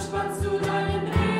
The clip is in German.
deinem du deinen deinem